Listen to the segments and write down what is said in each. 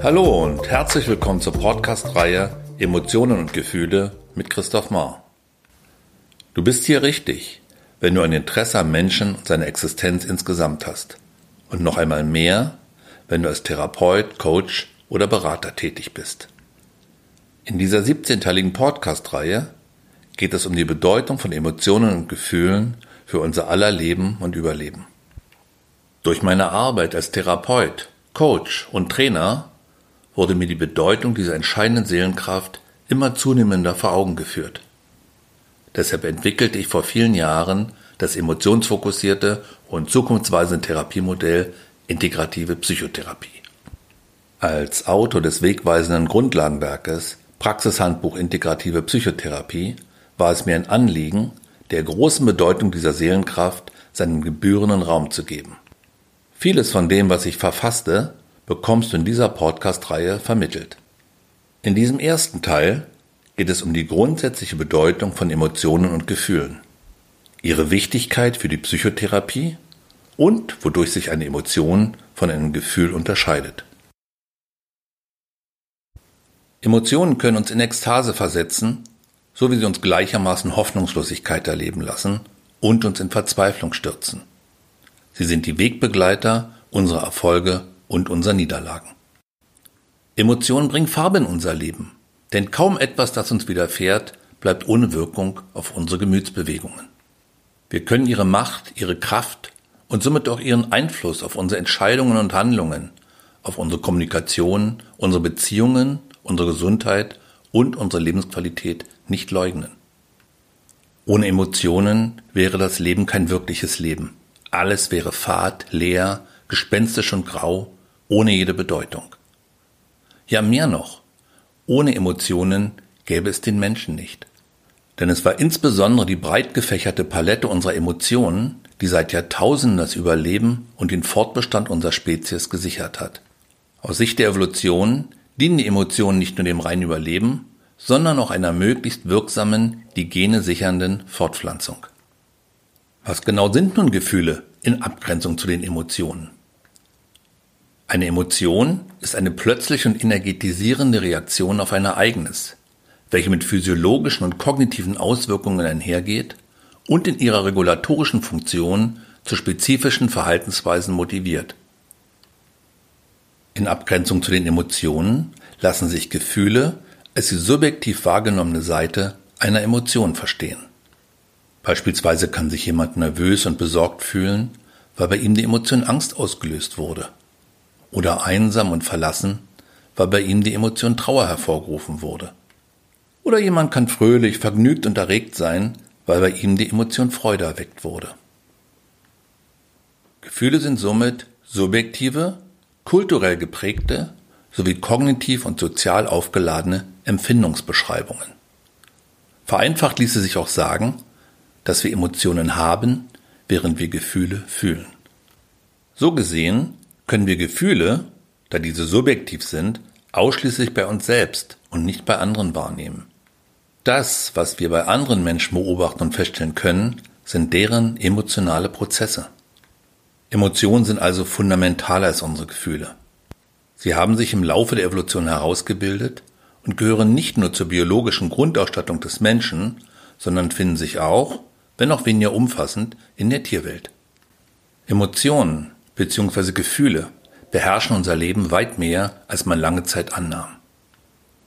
Hallo und herzlich willkommen zur Podcast-Reihe Emotionen und Gefühle mit Christoph Mahr. Du bist hier richtig, wenn du ein Interesse am Menschen und seiner Existenz insgesamt hast. Und noch einmal mehr, wenn du als Therapeut, Coach oder Berater tätig bist. In dieser 17-teiligen Podcast-Reihe geht es um die Bedeutung von Emotionen und Gefühlen für unser aller Leben und Überleben. Durch meine Arbeit als Therapeut, Coach und Trainer wurde mir die Bedeutung dieser entscheidenden Seelenkraft immer zunehmender vor Augen geführt. Deshalb entwickelte ich vor vielen Jahren das emotionsfokussierte und zukunftsweisende Therapiemodell Integrative Psychotherapie. Als Autor des wegweisenden Grundlagenwerkes Praxishandbuch Integrative Psychotherapie war es mir ein Anliegen, der großen Bedeutung dieser Seelenkraft seinen gebührenden Raum zu geben. Vieles von dem, was ich verfasste, bekommst du in dieser Podcast-Reihe vermittelt. In diesem ersten Teil geht es um die grundsätzliche Bedeutung von Emotionen und Gefühlen, ihre Wichtigkeit für die Psychotherapie und wodurch sich eine Emotion von einem Gefühl unterscheidet. Emotionen können uns in Ekstase versetzen, so wie sie uns gleichermaßen Hoffnungslosigkeit erleben lassen und uns in Verzweiflung stürzen. Sie sind die Wegbegleiter unserer Erfolge und unserer Niederlagen. Emotionen bringen Farbe in unser Leben, denn kaum etwas, das uns widerfährt, bleibt ohne Wirkung auf unsere Gemütsbewegungen. Wir können ihre Macht, ihre Kraft und somit auch ihren Einfluss auf unsere Entscheidungen und Handlungen, auf unsere Kommunikation, unsere Beziehungen, unsere Gesundheit und unsere Lebensqualität nicht leugnen. Ohne Emotionen wäre das Leben kein wirkliches Leben. Alles wäre fad, leer, gespenstisch und grau, ohne jede Bedeutung. Ja, mehr noch. Ohne Emotionen gäbe es den Menschen nicht. Denn es war insbesondere die breit gefächerte Palette unserer Emotionen, die seit Jahrtausenden das Überleben und den Fortbestand unserer Spezies gesichert hat. Aus Sicht der Evolution dienen die Emotionen nicht nur dem reinen Überleben, sondern auch einer möglichst wirksamen, die Gene sichernden Fortpflanzung. Was genau sind nun Gefühle in Abgrenzung zu den Emotionen? Eine Emotion ist eine plötzliche und energetisierende Reaktion auf ein Ereignis, welche mit physiologischen und kognitiven Auswirkungen einhergeht und in ihrer regulatorischen Funktion zu spezifischen Verhaltensweisen motiviert. In Abgrenzung zu den Emotionen lassen sich Gefühle als die subjektiv wahrgenommene Seite einer Emotion verstehen. Beispielsweise kann sich jemand nervös und besorgt fühlen, weil bei ihm die Emotion Angst ausgelöst wurde. Oder einsam und verlassen, weil bei ihm die Emotion Trauer hervorgerufen wurde. Oder jemand kann fröhlich, vergnügt und erregt sein, weil bei ihm die Emotion Freude erweckt wurde. Gefühle sind somit subjektive, kulturell geprägte sowie kognitiv und sozial aufgeladene Empfindungsbeschreibungen. Vereinfacht ließe sich auch sagen, dass wir Emotionen haben, während wir Gefühle fühlen. So gesehen können wir Gefühle, da diese subjektiv sind, ausschließlich bei uns selbst und nicht bei anderen wahrnehmen. Das, was wir bei anderen Menschen beobachten und feststellen können, sind deren emotionale Prozesse. Emotionen sind also fundamentaler als unsere Gefühle. Sie haben sich im Laufe der Evolution herausgebildet und gehören nicht nur zur biologischen Grundausstattung des Menschen, sondern finden sich auch, wenn auch weniger umfassend, in der Tierwelt. Emotionen bzw. Gefühle beherrschen unser Leben weit mehr, als man lange Zeit annahm.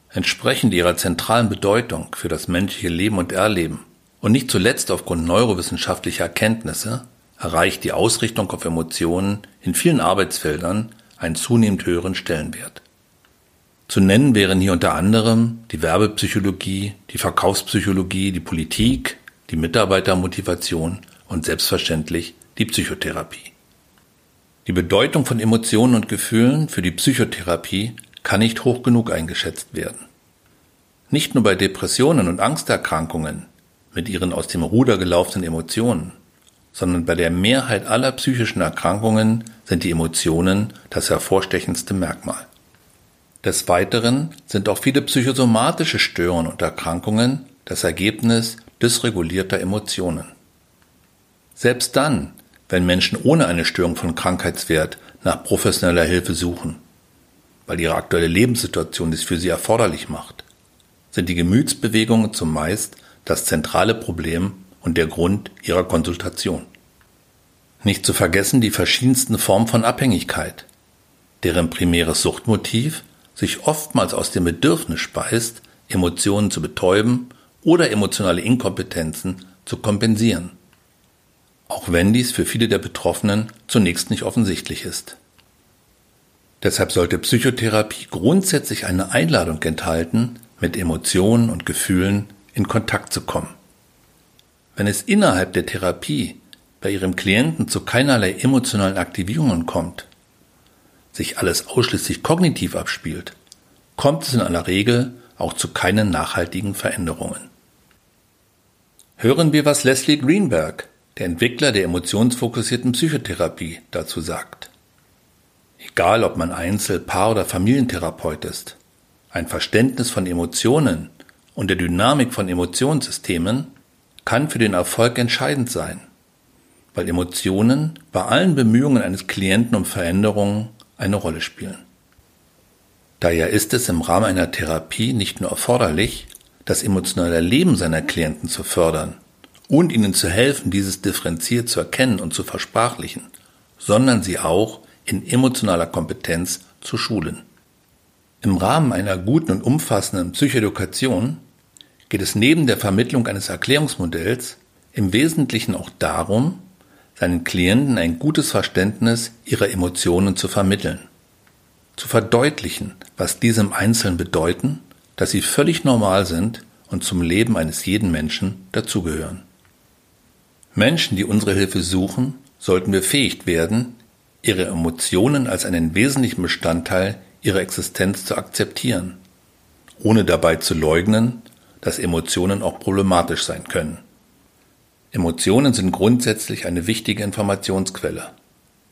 Entsprechend ihrer zentralen Bedeutung für das menschliche Leben und Erleben und nicht zuletzt aufgrund neurowissenschaftlicher Erkenntnisse erreicht die Ausrichtung auf Emotionen in vielen Arbeitsfeldern einen zunehmend höheren Stellenwert. Zu nennen wären hier unter anderem die Werbepsychologie, die Verkaufspsychologie, die Politik, die Mitarbeitermotivation und selbstverständlich die Psychotherapie. Die Bedeutung von Emotionen und Gefühlen für die Psychotherapie kann nicht hoch genug eingeschätzt werden. Nicht nur bei Depressionen und Angsterkrankungen mit ihren aus dem Ruder gelaufenen Emotionen, sondern bei der Mehrheit aller psychischen Erkrankungen sind die Emotionen das hervorstechendste Merkmal. Des Weiteren sind auch viele psychosomatische Störungen und Erkrankungen das Ergebnis dysregulierter Emotionen. Selbst dann, wenn Menschen ohne eine Störung von Krankheitswert nach professioneller Hilfe suchen, weil ihre aktuelle Lebenssituation es für sie erforderlich macht, sind die Gemütsbewegungen zumeist das zentrale Problem und der Grund ihrer Konsultation. Nicht zu vergessen die verschiedensten Formen von Abhängigkeit, deren primäres Suchtmotiv sich oftmals aus dem Bedürfnis speist, Emotionen zu betäuben oder emotionale Inkompetenzen zu kompensieren. Auch wenn dies für viele der Betroffenen zunächst nicht offensichtlich ist. Deshalb sollte Psychotherapie grundsätzlich eine Einladung enthalten, mit Emotionen und Gefühlen in Kontakt zu kommen. Wenn es innerhalb der Therapie bei Ihrem Klienten zu keinerlei emotionalen Aktivierungen kommt, sich alles ausschließlich kognitiv abspielt, kommt es in aller Regel auch zu keinen nachhaltigen Veränderungen. Hören wir, was Leslie Greenberg, der Entwickler der emotionsfokussierten Psychotherapie, dazu sagt. Egal, ob man Einzel-, Paar- oder Familientherapeut ist, ein Verständnis von Emotionen und der Dynamik von Emotionssystemen kann für den Erfolg entscheidend sein, weil Emotionen bei allen Bemühungen eines Klienten um Veränderungen eine Rolle spielen. Daher ist es im Rahmen einer Therapie nicht nur erforderlich, das emotionale Leben seiner Klienten zu fördern und ihnen zu helfen, dieses differenziert zu erkennen und zu versprachlichen, sondern sie auch in emotionaler Kompetenz zu schulen. Im Rahmen einer guten und umfassenden Psychoedukation geht es neben der Vermittlung eines Erklärungsmodells im Wesentlichen auch darum, seinen Klienten ein gutes Verständnis ihrer Emotionen zu vermitteln, zu verdeutlichen, was diese im Einzelnen bedeuten, dass sie völlig normal sind und zum Leben eines jeden Menschen dazugehören. Menschen, die unsere Hilfe suchen, sollten befähigt werden, ihre Emotionen als einen wesentlichen Bestandteil ihrer Existenz zu akzeptieren, ohne dabei zu leugnen, dass Emotionen auch problematisch sein können. Emotionen sind grundsätzlich eine wichtige Informationsquelle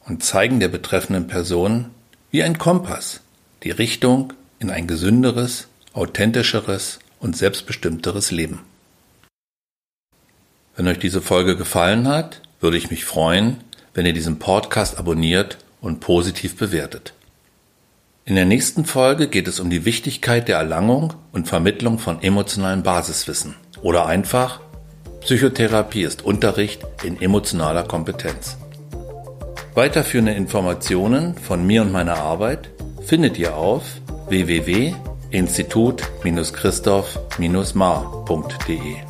und zeigen der betreffenden Person wie ein Kompass die Richtung in ein gesünderes, authentischeres und selbstbestimmteres Leben. Wenn euch diese Folge gefallen hat, würde ich mich freuen, wenn ihr diesen Podcast abonniert und positiv bewertet. In der nächsten Folge geht es um die Wichtigkeit der Erlangung und Vermittlung von emotionalem Basiswissen oder einfach Psychotherapie ist Unterricht in emotionaler Kompetenz. Weiterführende Informationen von mir und meiner Arbeit findet ihr auf www.institut-christoph-mar.de.